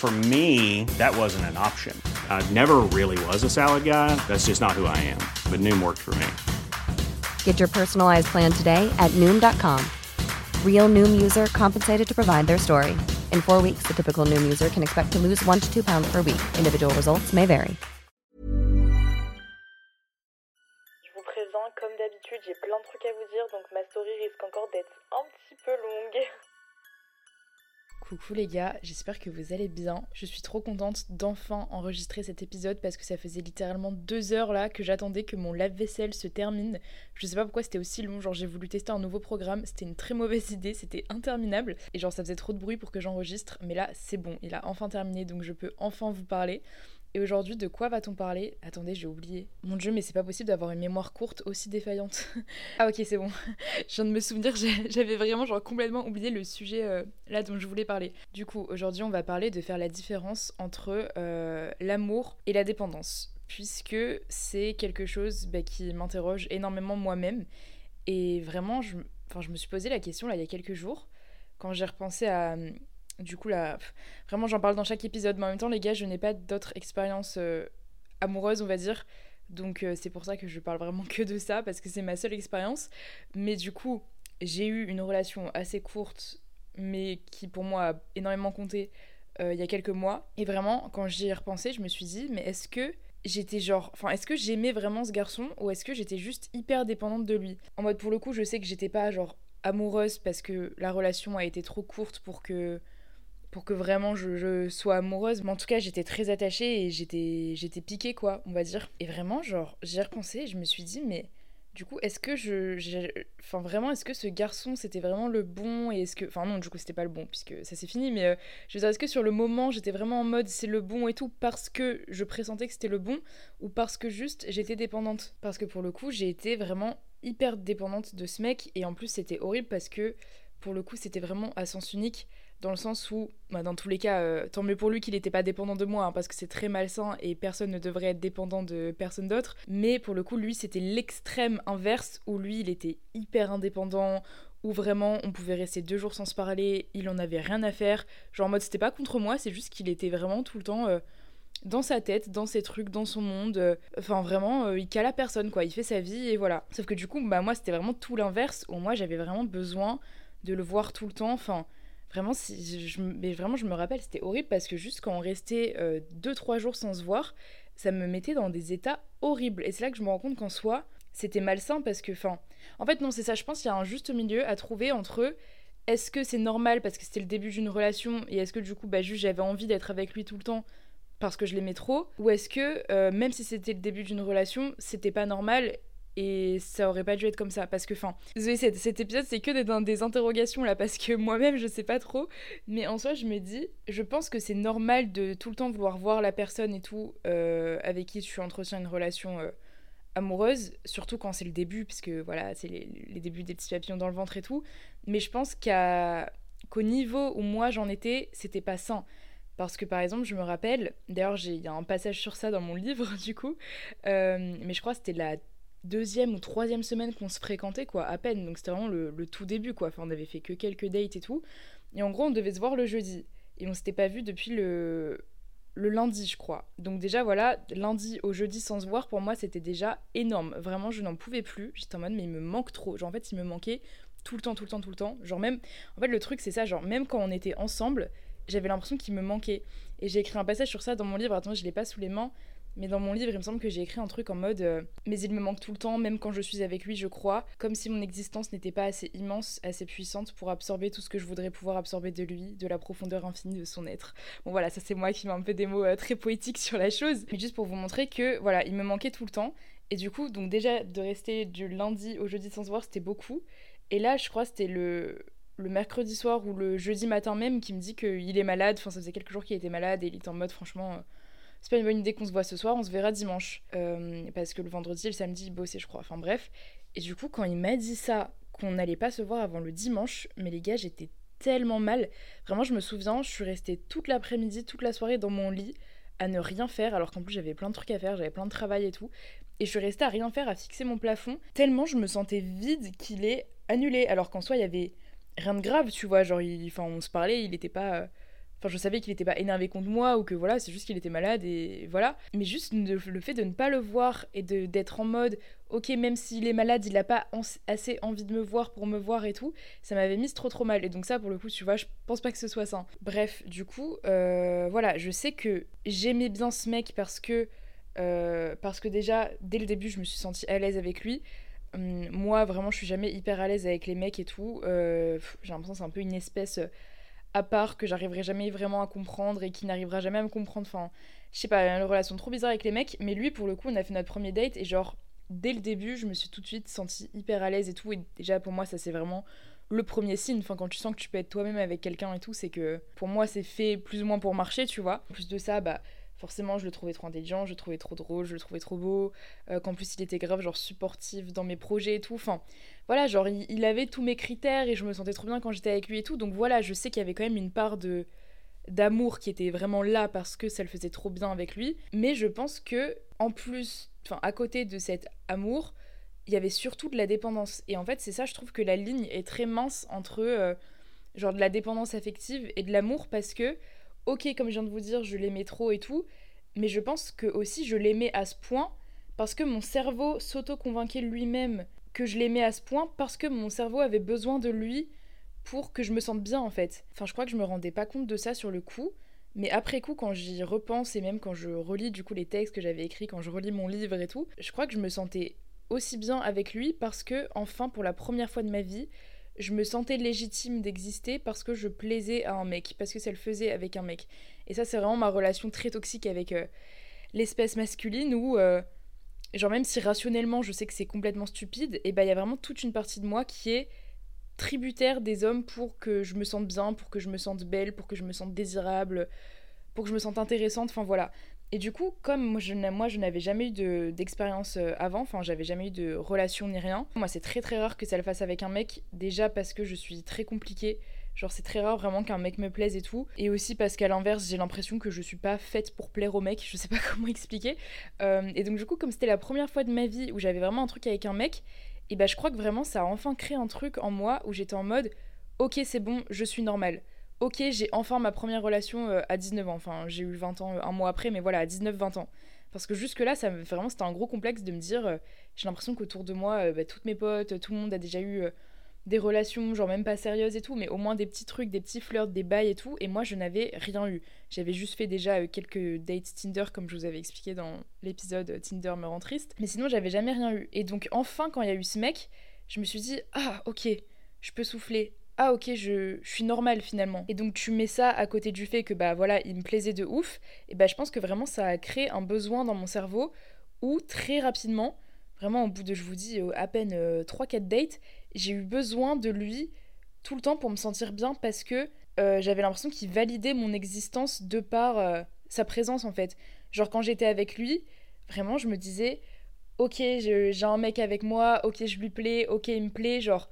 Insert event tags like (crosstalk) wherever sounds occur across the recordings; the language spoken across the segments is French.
For me, that wasn't an option. I never really was a salad guy. That's just not who I am. But Noom worked for me. Get your personalized plan today at Noom.com. Real Noom user compensated to provide their story. In four weeks, the typical Noom user can expect to lose one to two pounds per week. Individual results may vary. Je vous présente, comme d'habitude, j'ai plein de trucs à vous dire, donc ma story risque encore d'être un petit peu longue. (laughs) Coucou les gars, j'espère que vous allez bien. Je suis trop contente d'enfin enregistrer cet épisode parce que ça faisait littéralement deux heures là que j'attendais que mon lave-vaisselle se termine. Je sais pas pourquoi c'était aussi long, genre j'ai voulu tester un nouveau programme, c'était une très mauvaise (laughs) idée, c'était interminable et genre ça faisait trop de bruit pour que j'enregistre, mais là c'est bon, il a enfin terminé donc je peux enfin vous parler. Et aujourd'hui, de quoi va-t-on parler? Attendez, j'ai oublié. Mon dieu, mais c'est pas possible d'avoir une mémoire courte aussi défaillante. (laughs) ah ok, c'est bon. (laughs) je viens de me souvenir, j'avais vraiment genre complètement oublié le sujet euh, là dont je voulais parler. Du coup, aujourd'hui, on va parler de faire la différence entre euh, l'amour et la dépendance, puisque c'est quelque chose bah, qui m'interroge énormément moi-même. Et vraiment, je, je me suis posé la question là il y a quelques jours, quand j'ai repensé à du coup, là, vraiment, j'en parle dans chaque épisode. Mais en même temps, les gars, je n'ai pas d'autres expériences euh, amoureuses, on va dire. Donc, euh, c'est pour ça que je parle vraiment que de ça, parce que c'est ma seule expérience. Mais du coup, j'ai eu une relation assez courte, mais qui pour moi a énormément compté euh, il y a quelques mois. Et vraiment, quand j'y ai repensé, je me suis dit, mais est-ce que j'étais genre enfin est-ce que j'aimais vraiment ce garçon ou est-ce que j'étais juste hyper dépendante de lui? En mode pour le coup je sais que j'étais pas genre amoureuse parce que la relation a été trop courte pour que pour que vraiment je, sois amoureuse. Mais en tout cas, j'étais très attachée et j'étais, j'étais piquée, quoi, on va dire. Et vraiment, genre, j'y ai repensé et je me suis dit, mais du coup, est-ce que je. Enfin, vraiment, est-ce que ce garçon, c'était vraiment le bon Et est-ce que. Enfin, non, du coup, c'était pas le bon, puisque ça s'est fini, mais euh, je veux dire, est-ce que sur le moment, j'étais vraiment en mode c'est le bon et tout, parce que je pressentais que c'était le bon, ou parce que juste j'étais dépendante? Parce que pour le coup, j'ai été vraiment hyper dépendante de ce mec, et en plus, c'était horrible parce que pour le coup, c'était vraiment à sens unique dans le sens où, bah, dans tous les cas, euh, tant mieux pour lui qu'il n'était pas dépendant de moi, hein, parce que c'est très malsain et personne ne devrait être dépendant de personne d'autre. Mais pour le coup, lui, c'était l'extrême inverse, où lui, il était hyper indépendant, où vraiment on pouvait rester deux jours sans se parler, il en avait rien à faire. Genre en mode, c'était pas contre moi, c'est juste qu'il était vraiment tout le temps. Euh, dans sa tête, dans ses trucs, dans son monde. Euh, enfin, vraiment, il cale à personne, quoi. Il fait sa vie et voilà. Sauf que du coup, bah, moi, c'était vraiment tout l'inverse, où moi, j'avais vraiment besoin de le voir tout le temps. Enfin, Vraiment, si je, mais vraiment, je me rappelle, c'était horrible parce que juste quand on restait 2-3 euh, jours sans se voir, ça me mettait dans des états horribles. Et c'est là que je me rends compte qu'en soi, c'était malsain parce que, enfin, en fait, non, c'est ça, je pense qu'il y a un juste milieu à trouver entre est-ce que c'est normal parce que c'était le début d'une relation et est-ce que du coup, bah, juste j'avais envie d'être avec lui tout le temps parce que je l'aimais trop? Ou est-ce que euh, même si c'était le début d'une relation, c'était pas normal et ça aurait pas dû être comme ça parce que enfin désolé cet, cet, épisode c'est que des, des interrogations là parce que (laughs) moi-même je sais pas trop. Mais en soi je me dis je pense que c'est normal de tout le temps vouloir voir la personne et tout euh, avec qui tu entretiens une relation euh, amoureuse surtout quand c'est le début puisque voilà c'est les, débuts des petits papillons dans le ventre et tout. Mais je pense qu'à qu'au niveau où moi j'en étais c'était pas sain. Parce que par exemple, je me rappelle, d'ailleurs, il y a un passage sur ça dans mon livre, (laughs) du coup, euh, mais je crois que c'était la deuxième ou troisième semaine qu'on se fréquentait, quoi, à peine. Donc c'était vraiment le, tout début, quoi. Enfin, on avait fait que quelques dates et tout. Et en gros, on devait se voir le jeudi. Et on s'était pas vu depuis le, le lundi, je crois. Donc déjà, voilà, lundi au jeudi sans se voir, pour moi, c'était déjà énorme. Vraiment, je n'en pouvais plus. J'étais en mode, mais il me manque trop. Genre, en fait, il me manquait tout le temps, tout le temps, tout le temps. Genre même... En fait, le truc, c'est ça, genre, même quand on était ensemble, j'avais l'impression qu'il me manquait. Et j'ai écrit un passage sur ça dans mon livre. Attends, je l'ai pas sous les mains mais dans mon livre, il me semble que j'ai écrit un truc en mode euh, Mais il me manque tout le temps, même quand je suis avec lui, je crois, comme si mon existence n'était pas assez immense, assez puissante pour absorber tout ce que je voudrais pouvoir absorber de lui, de la profondeur infinie de son être. Bon voilà, ça c'est moi qui mets un peu des mots euh, très poétiques sur la chose, mais juste pour vous montrer que voilà, il me manquait tout le temps. Et du coup, donc déjà de rester du lundi au jeudi sans se voir, c'était beaucoup. Et là, je crois c'était le le mercredi soir ou le jeudi matin même qui me dit qu'il est malade. Enfin, ça faisait quelques jours qu'il était malade et il était en mode, franchement, euh, c'est pas une bonne idée qu'on se voit ce soir, on se verra dimanche. Euh, parce que le vendredi et le samedi, il bossait, je crois. Enfin, bref. Et du coup, quand il m'a dit ça, qu'on n'allait pas se voir avant le dimanche, mais les gars, j'étais tellement mal. Vraiment, je me souviens, je suis restée toute l'après-midi, toute la soirée dans mon lit à ne rien faire, alors qu'en plus j'avais plein de trucs à faire, j'avais plein de travail et tout. Et je suis restée à rien faire, à fixer mon plafond, tellement je me sentais vide qu'il est annulé, alors qu'en soi il y avait rien de grave, tu vois. Genre, enfin, on se parlait, il était pas. Enfin, je savais qu'il était pas énervé contre moi ou que voilà, c'est juste qu'il était malade et voilà. Mais juste le fait de ne pas le voir et d'être en mode, ok, même s'il est malade, il a pas assez envie de me voir pour me voir et tout, ça m'avait mis trop trop mal. Et donc, ça, pour le coup, tu vois, je pense pas que ce soit ça. Bref, du coup, euh, voilà, je sais que j'aimais bien ce mec parce que. Euh, parce que déjà, dès le début, je me suis sentie à l'aise avec lui. Hum, moi, vraiment, je suis jamais hyper à l'aise avec les mecs et tout. Euh, j'ai l'impression que c'est un peu une espèce à part que j'arriverai jamais vraiment à comprendre et qui n'arrivera jamais à me comprendre. Enfin, je sais pas, une relation trop bizarre avec les mecs. Mais lui, pour le coup, on a fait notre premier date et genre, dès le début, je me suis tout de suite sentie hyper à l'aise et tout. Et déjà, pour moi, ça c'est vraiment le premier signe. Enfin, quand tu sens que tu peux être toi-même avec quelqu'un et tout, c'est que pour moi, c'est fait plus ou moins pour marcher, tu vois. En plus de ça, bah forcément je le trouvais trop intelligent, je le trouvais trop drôle, je le trouvais trop beau, euh, qu'en plus il était grave genre supportif dans mes projets et tout, enfin voilà, genre il, avait tous mes critères et je me sentais trop bien quand j'étais avec lui et tout, donc voilà, je sais qu'il y avait quand même une part de d'amour qui était vraiment là parce que ça le faisait trop bien avec lui, mais je pense que en plus, enfin à côté de cet amour, il y avait surtout de la dépendance. Et en fait c'est ça, je trouve que la ligne est très mince entre euh, genre de la dépendance affective et de l'amour parce que ok, comme je viens de vous dire, je l'aimais trop et tout, mais je pense que aussi je l'aimais à ce point parce que mon cerveau s'auto-convainquait lui-même que je l'aimais à ce point parce que mon cerveau avait besoin de lui pour que je me sente bien en fait. Enfin, je crois que je me rendais pas compte de ça sur le coup, mais après coup, quand j'y repense et même quand je relis du coup les textes que j'avais écrits, quand je relis mon livre et tout, je crois que je me sentais aussi bien avec lui parce que enfin pour la première fois de ma vie, je me sentais légitime d'exister parce que je plaisais à un mec, parce que ça le faisait avec un mec. Et ça, c'est vraiment ma relation très toxique avec euh, l'espèce masculine où, euh, genre, même si rationnellement je sais que c'est complètement stupide, et eh ben il y a vraiment toute une partie de moi qui est tributaire des hommes pour que je me sente bien, pour que je me sente belle, pour que je me sente désirable, pour que je me sente intéressante. Enfin voilà. Et du coup, comme moi je, n'avais jamais eu d'expérience euh, avant, enfin j'avais jamais eu de relation ni rien, moi c'est très très rare que ça le fasse avec un mec, déjà parce que je suis très compliquée, genre c'est très rare vraiment qu'un mec me plaise et tout, et aussi parce qu'à l'inverse j'ai l'impression que je suis pas faite pour plaire au mec, je sais pas (laughs) comment expliquer. Euh, et donc du coup comme c'était la première fois de ma vie où j'avais vraiment un truc avec un mec, et bah je crois que vraiment ça a enfin créé un truc en moi où j'étais en mode ok c'est bon, je suis normale ok, j'ai enfin ma première relation euh, à 19 ans. Enfin, j'ai eu 20 ans euh, un mois après, mais voilà, à 19-20 ans. Parce que jusque-là, vraiment, c'était un gros complexe de me dire, euh, j'ai l'impression qu'autour de moi, bah, toutes mes potes, tout le monde a déjà eu des relations, genre même pas sérieuses et tout, mais au moins des petits trucs, des petits flirts, des bails et tout. Et moi, je n'avais rien eu. J'avais juste fait déjà quelques dates Tinder, comme je vous avais expliqué dans l'épisode Tinder me rend triste. Mais sinon, j'avais jamais rien eu. Et donc, enfin, quand il y a eu ce mec, je me suis dit, ah, ok, je peux souffler ah ok je, suis normale finalement. Et donc tu mets ça à côté du fait que bah voilà il me plaisait de ouf. Et bah je pense que vraiment ça a créé un besoin dans mon cerveau où très rapidement vraiment au bout de je vous dis euh, à peine 3-4 euh, dates j'ai eu besoin de lui tout le temps pour me sentir bien parce que euh, j'avais l'impression qu'il validait mon existence de par sa présence en fait. Genre quand j'étais avec lui vraiment je me disais ok j'ai un mec avec moi ok je lui plais ok il me plaît genre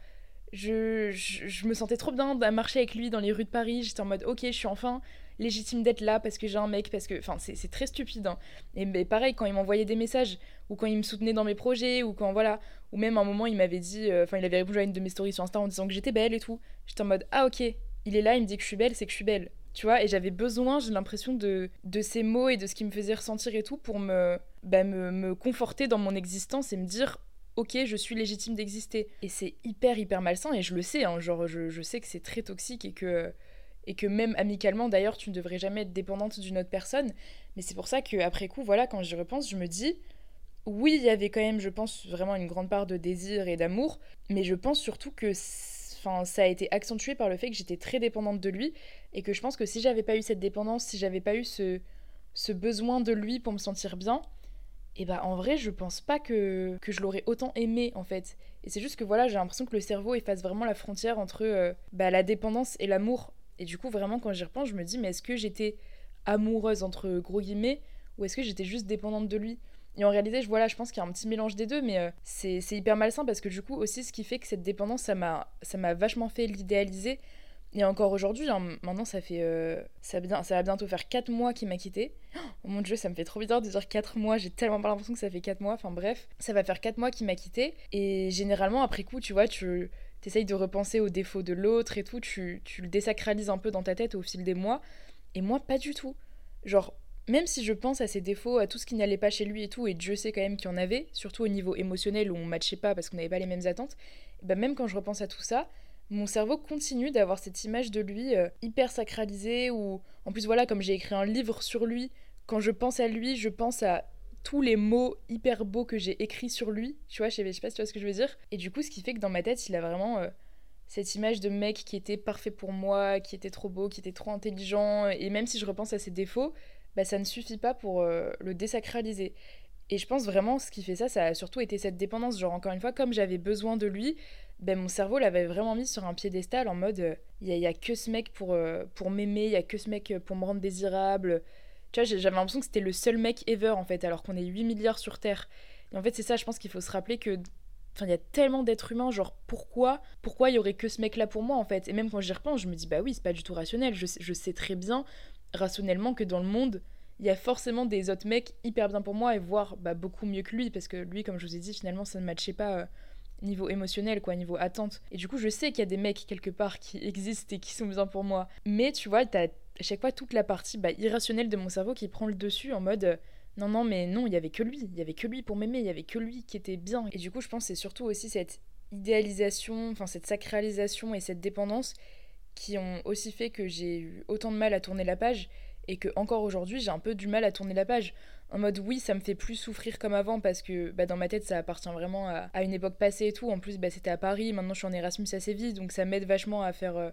je, je, me sentais trop bien de marcher avec lui dans les rues de Paris. J'étais en mode, ok, je suis enfin légitime d'être là parce que j'ai un mec, parce que. Enfin, c'est très stupide. Hein. Et mais pareil, quand il m'envoyait des messages, ou quand il me soutenait dans mes projets, ou quand voilà. Ou même à un moment, il m'avait dit. Euh, enfin, il avait répondu à une de mes stories sur Insta en disant que j'étais belle et tout. J'étais en mode, ah ok, il est là, il me dit que je suis belle, c'est que je suis belle. Tu vois, et j'avais besoin, j'ai l'impression de, de ces mots et de ce qui me faisait ressentir et tout pour me, bah, me, me conforter dans mon existence et me dire ok, je suis légitime d'exister. Et c'est hyper, hyper malsain, et je le sais, hein, genre, je, sais que c'est très toxique et que, et que même amicalement d'ailleurs tu ne devrais jamais être dépendante d'une autre personne mais c'est pour ça que après coup voilà quand j'y repense je me dis oui il y avait quand même je pense vraiment une grande part de désir et d'amour mais je pense surtout que enfin ça a été accentué par le fait que j'étais très dépendante de lui et que je pense que si j'avais pas eu cette dépendance si j'avais pas eu ce ce besoin de lui pour me sentir bien et bah en vrai je pense pas que, que je l'aurais autant aimé en fait et c'est juste que voilà j'ai l'impression que le cerveau efface vraiment la frontière entre euh, bah, la dépendance et l'amour et du coup, vraiment, quand j'y repense, je me dis, mais est-ce que j'étais amoureuse, entre gros guillemets, ou est-ce que j'étais juste dépendante de lui? Et en réalité, je, voilà, je pense qu'il y a un petit mélange des deux, mais euh, c'est hyper malsain parce que du coup, aussi, ce qui fait que cette dépendance, ça m'a vachement fait l'idéaliser. Et encore aujourd'hui, hein, maintenant, ça fait. Euh, ça, va bientôt faire 4 mois qu'il m'a quitté. Oh mon dieu, ça me fait trop bizarre de dire 4 mois, j'ai tellement pas l'impression que ça fait 4 mois. Enfin bref, ça va faire 4 mois qu'il m'a quitté. Et généralement, après coup, tu vois, tu t'essayes de repenser aux défauts de l'autre et tout, tu, tu le désacralises un peu dans ta tête au fil des mois. Et moi, pas du tout. Genre, même si je pense à ses défauts, à tout ce qui n'allait pas chez lui et tout, et Dieu sait quand même qu'il y en avait, surtout au niveau émotionnel où on matchait pas parce qu'on n'avait pas les mêmes attentes, bah même quand je repense à tout ça, mon cerveau continue d'avoir cette image de lui euh, hyper sacralisée, ou en plus voilà, comme j'ai écrit un livre sur lui, quand je pense à lui, je pense à tous les mots hyper beaux que j'ai écrits sur lui. Tu vois, je sais, pas si tu vois ce que je veux dire. Et du coup, ce qui fait que dans ma tête, il a vraiment euh, cette image de mec qui était parfait pour moi, qui était trop beau, qui était trop intelligent. Et même si je repense à ses défauts, bah, ça ne suffit pas pour euh, le désacraliser. Et je pense vraiment ce qui fait ça, ça a surtout été cette dépendance. Genre, encore une fois, comme j'avais besoin de lui, ben, mon cerveau l'avait vraiment mis sur un piédestal en mode il euh, n'y a, que ce mec pour, pour m'aimer, il y a que ce mec pour me rendre désirable. Tu vois, j'avais l'impression que c'était le seul mec ever en fait, alors qu'on est 8 milliards sur Terre. Et en fait, c'est ça, je pense qu'il faut se rappeler que. Enfin, il y a tellement d'êtres humains, genre pourquoi Pourquoi il y aurait que ce mec-là pour moi en fait? Et même quand j'y repense, je me dis bah oui, c'est pas du tout rationnel. Je, je sais très bien, rationnellement, que dans le monde, il y a forcément des autres mecs hyper bien pour moi et voire bah, beaucoup mieux que lui, parce que lui, comme je vous ai dit, finalement, ça ne matchait pas. Euh, niveau émotionnel, quoi, niveau attente. Et du coup, je sais qu'il y a des mecs quelque part qui existent et qui sont bien pour moi. Mais tu vois, t'as à chaque fois toute la partie bah, irrationnelle de mon cerveau qui prend le dessus en mode euh, non, non, mais non, il y avait que lui, il y avait que lui pour m'aimer, il y avait que lui qui était bien. Et du coup, je pense que c'est surtout aussi cette idéalisation, enfin cette sacralisation et cette dépendance qui ont aussi fait que j'ai eu autant de mal à tourner la page et que encore aujourd'hui j'ai un peu du mal à tourner la page. En mode oui, ça me fait plus souffrir comme avant parce que bah, dans ma tête ça appartient vraiment à, une époque passée et tout. En plus, bah, c'était à Paris, maintenant je suis en Erasmus à Séville, donc ça m'aide vachement à faire euh,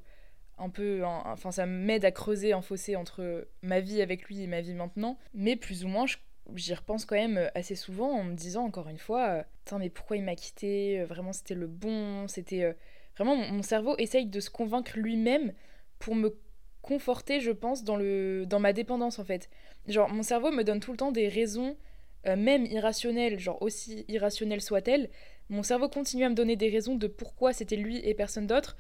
un peu. enfin, ça m'aide à creuser un fossé entre ma vie avec lui et ma vie maintenant. Mais plus ou moins, j'y repense quand même assez souvent en me disant encore une fois Putain, mais pourquoi il m'a quitté Vraiment, c'était le bon. C'était. Euh, vraiment, mon, cerveau essaye de se convaincre lui-même pour me conforter, je pense, dans, le, dans ma dépendance en fait. Genre, mon cerveau me donne tout le temps des raisons, euh, même irrationnelles, genre aussi irrationnelles soient-elles. Mon cerveau continue à me donner des raisons de pourquoi c'était lui et personne d'autre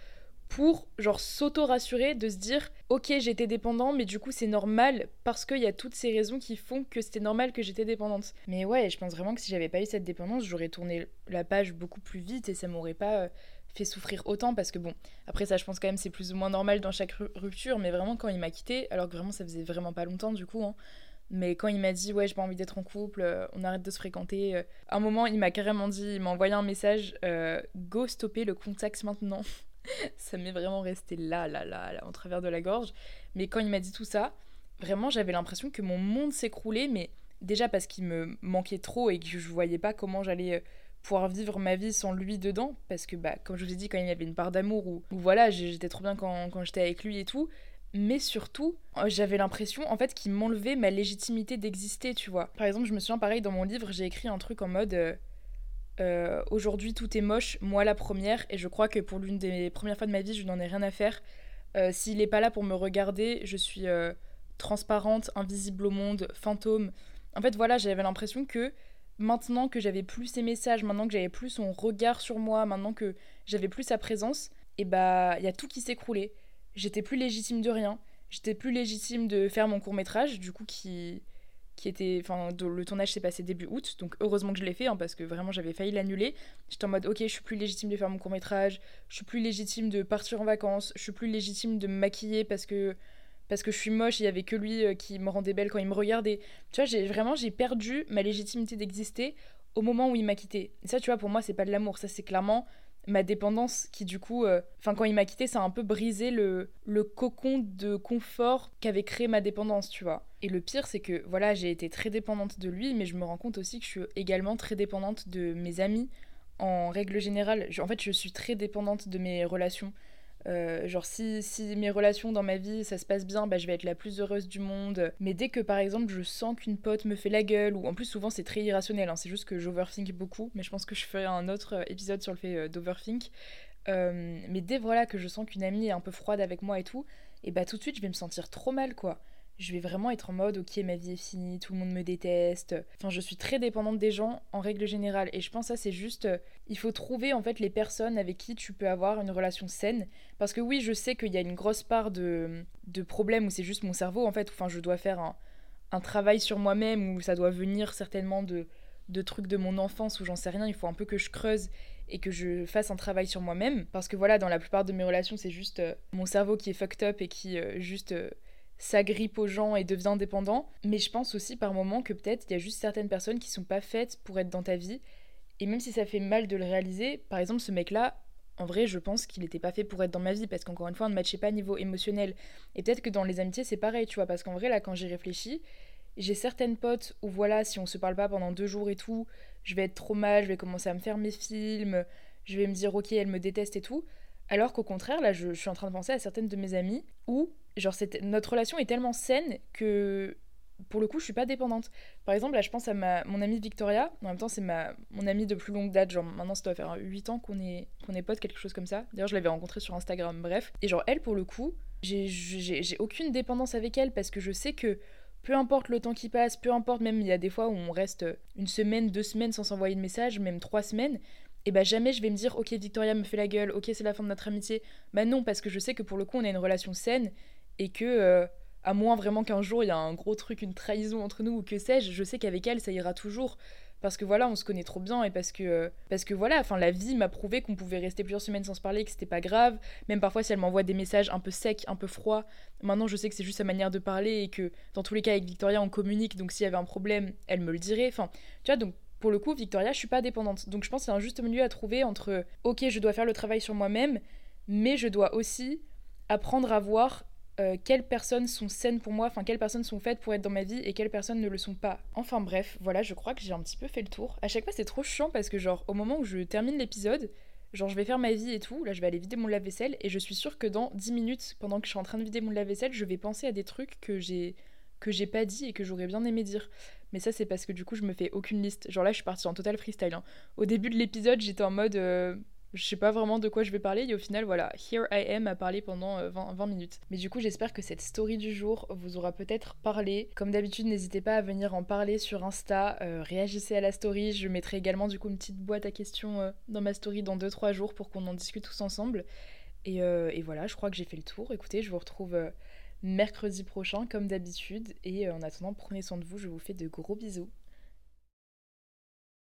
pour genre s'auto-rassurer de se dire ok j'étais dépendant mais du coup c'est normal parce qu'il y a toutes ces raisons qui font que c'était normal que j'étais dépendante mais ouais je pense vraiment que si j'avais pas eu cette dépendance j'aurais tourné la page beaucoup plus vite et ça m'aurait pas euh, fait souffrir autant parce que bon après ça je pense quand même c'est plus ou moins normal dans chaque rupture mais vraiment quand il m'a quitté alors que vraiment ça faisait vraiment pas longtemps du coup hein, mais quand il m'a dit ouais j'ai pas envie d'être en couple, euh, on arrête de se fréquenter, euh, à un moment il m'a carrément dit, il m'a envoyé un message, go stopper le contact maintenant. (laughs) ça m'est vraiment resté là, là, là, là, en travers de la gorge. Mais quand il m'a dit tout ça, vraiment, j'avais l'impression que mon monde s'écroulait, mais déjà parce qu'il me manquait trop et que je voyais pas comment j'allais euh, pouvoir vivre ma vie sans lui dedans. Parce que, bah, comme je vous ai dit, quand il y avait une part d'amour, ou voilà, j'étais trop bien quand, quand j'étais avec lui et tout. Mais surtout, euh, j'avais l'impression en fait qu'il m'enlevait ma légitimité d'exister, tu vois. Par exemple, je me souviens pareil dans mon livre, j'ai écrit un truc en mode euh, euh, aujourd'hui tout est moche, moi la première, et je crois que pour l'une des premières fois de ma vie, je n'en ai rien à faire. S'il n'est pas là pour me regarder, je suis transparente, invisible au monde, fantôme. En fait, voilà, j'avais l'impression que maintenant que j'avais plus ses messages, maintenant que j'avais plus son regard sur moi, maintenant que j'avais plus sa présence, et eh bah, il y a tout qui s'écroulait. J'étais plus légitime de rien. J'étais plus légitime de faire mon court métrage, du coup, qui, qui était enfin le tournage s'est passé début août donc heureusement que je l'ai fait hein, parce que vraiment j'avais failli l'annuler j'étais en mode ok je suis plus légitime de faire mon court métrage je suis plus légitime de partir en vacances je suis plus légitime de me maquiller parce que parce que je suis moche il y avait que lui euh, qui me rendait belle quand il me regardait tu vois j'ai vraiment j'ai perdu ma légitimité d'exister au moment où il m'a quitté ça tu vois pour moi c'est pas de l'amour ça c'est clairement ma dépendance qui du coup, euh, enfin quand il m'a quitté, ça a un peu brisé le, le cocon de confort qu'avait créé ma dépendance, tu vois. Et le pire, c'est que voilà, j'ai été très dépendante de lui, mais je me rends compte aussi que je suis également très dépendante de mes amis. En règle générale, en fait, je suis très dépendante de mes relations. Euh, genre si, si, mes relations dans ma vie ça se passe bien, bah, je vais être la plus heureuse du monde. Mais dès que par exemple je sens qu'une pote me fait la gueule, ou en plus souvent c'est très irrationnel, hein, c'est juste que j'overthink beaucoup, mais je pense que je ferai un autre euh, épisode sur le fait euh, d'overthink. mais dès voilà que je sens qu'une amie est un peu froide avec moi et tout, et bah tout de suite je vais me sentir trop mal quoi je vais vraiment être en mode ok ma vie est finie, tout le monde me déteste. Enfin je suis très dépendante des gens en règle générale. Et je pense ça c'est juste euh, il faut trouver en fait les personnes avec qui tu peux avoir une relation saine. Parce que oui je sais qu'il y a une grosse part de, de problèmes où c'est juste mon cerveau en fait. Enfin je dois faire un, un travail sur moi-même où ça doit venir certainement de, de trucs de mon enfance où j'en sais rien. Il faut un peu que je creuse et que je fasse un travail sur moi-même. Parce que voilà dans la plupart de mes relations c'est juste euh, mon cerveau qui est fucked up et qui euh, juste s'agrippe aux gens et devient indépendant. Mais je pense aussi par moments que peut-être il y a juste certaines personnes qui sont pas faites pour être dans ta vie. Et même si ça fait mal de le réaliser, par exemple ce mec-là, en vrai je pense qu'il n'était pas fait pour être dans ma vie parce qu'encore une fois on ne matchait pas niveau émotionnel. Et peut-être que dans les amitiés c'est pareil, tu vois, parce qu'en vrai là quand j'y réfléchis, j'ai certaines potes où voilà, si on se parle pas pendant deux jours et tout, je vais être trop mal, je vais commencer à me faire mes films, je vais me dire ok elle me déteste et tout. Alors qu'au contraire, là, je, suis en train de penser à certaines de mes amies où, genre, notre relation est tellement saine que, pour le coup, je suis pas dépendante. Par exemple, là, je pense à ma, mon amie Victoria. En même temps, c'est ma, mon amie de plus longue date. Genre, maintenant, ça doit faire 8 ans qu'on est, qu'on est potes, quelque chose comme ça. D'ailleurs, je l'avais rencontrée sur Instagram, bref. Et genre, elle, pour le coup, j'ai aucune dépendance avec elle parce que je sais que peu importe le temps qui passe, peu importe, même il y a des fois où on reste une semaine, deux semaines sans s'envoyer de message, même trois semaines, et bah jamais je vais me dire ok Victoria me fait la gueule, ok c'est la fin de notre amitié. Bah non parce que je sais que pour le coup on a une relation saine et que euh, à moins vraiment qu'un jour il y a un gros truc, une trahison entre nous ou que sais-je, je sais qu'avec elle ça ira toujours. Parce que voilà on se connaît trop bien et parce que euh, parce que voilà enfin la vie m'a prouvé qu'on pouvait rester plusieurs semaines sans se parler que c'était pas grave. Même parfois si elle m'envoie des messages un peu secs un peu froids maintenant je sais que c'est juste sa manière de parler et que dans tous les cas avec Victoria on communique donc s'il y avait un problème elle me le dirait. Enfin tu vois donc pour le coup, Victoria, je suis pas dépendante. Donc je pense y a un juste milieu à trouver entre ok, je dois faire le travail sur moi-même, mais je dois aussi apprendre à voir euh, quelles personnes sont saines pour moi, enfin quelles personnes sont faites pour être dans ma vie et quelles personnes ne le sont pas. Enfin bref, voilà, je crois que j'ai un petit peu fait le tour. À chaque fois, c'est trop chiant parce que genre au moment où je termine l'épisode, genre je vais faire ma vie et tout, là je vais aller vider mon lave-vaisselle et je suis sûre que dans 10 minutes, pendant que je suis en train de vider mon lave-vaisselle, je vais penser à des trucs que j'ai que j'ai pas dit et que j'aurais bien aimé dire. Mais ça, c'est parce que du coup, je me fais aucune liste. Genre là, je suis partie en total freestyle. Hein. Au début de l'épisode, j'étais en mode. Euh, je sais pas vraiment de quoi je vais parler et au final voilà, here I am à parler pendant 20, euh, minutes. Mais du coup j'espère que cette story du jour vous aura peut-être parlé. Comme d'habitude n'hésitez pas à venir en parler sur Insta, euh, réagissez à la story, je mettrai également du coup une petite boîte à questions dans ma story dans 2-3 jours pour qu'on en discute tous ensemble. Et, et, voilà, je crois que j'ai fait le tour. Écoutez, je vous retrouve mercredi prochain comme d'habitude. Et euh, en attendant, prenez soin de vous, je vous fais de gros bisous.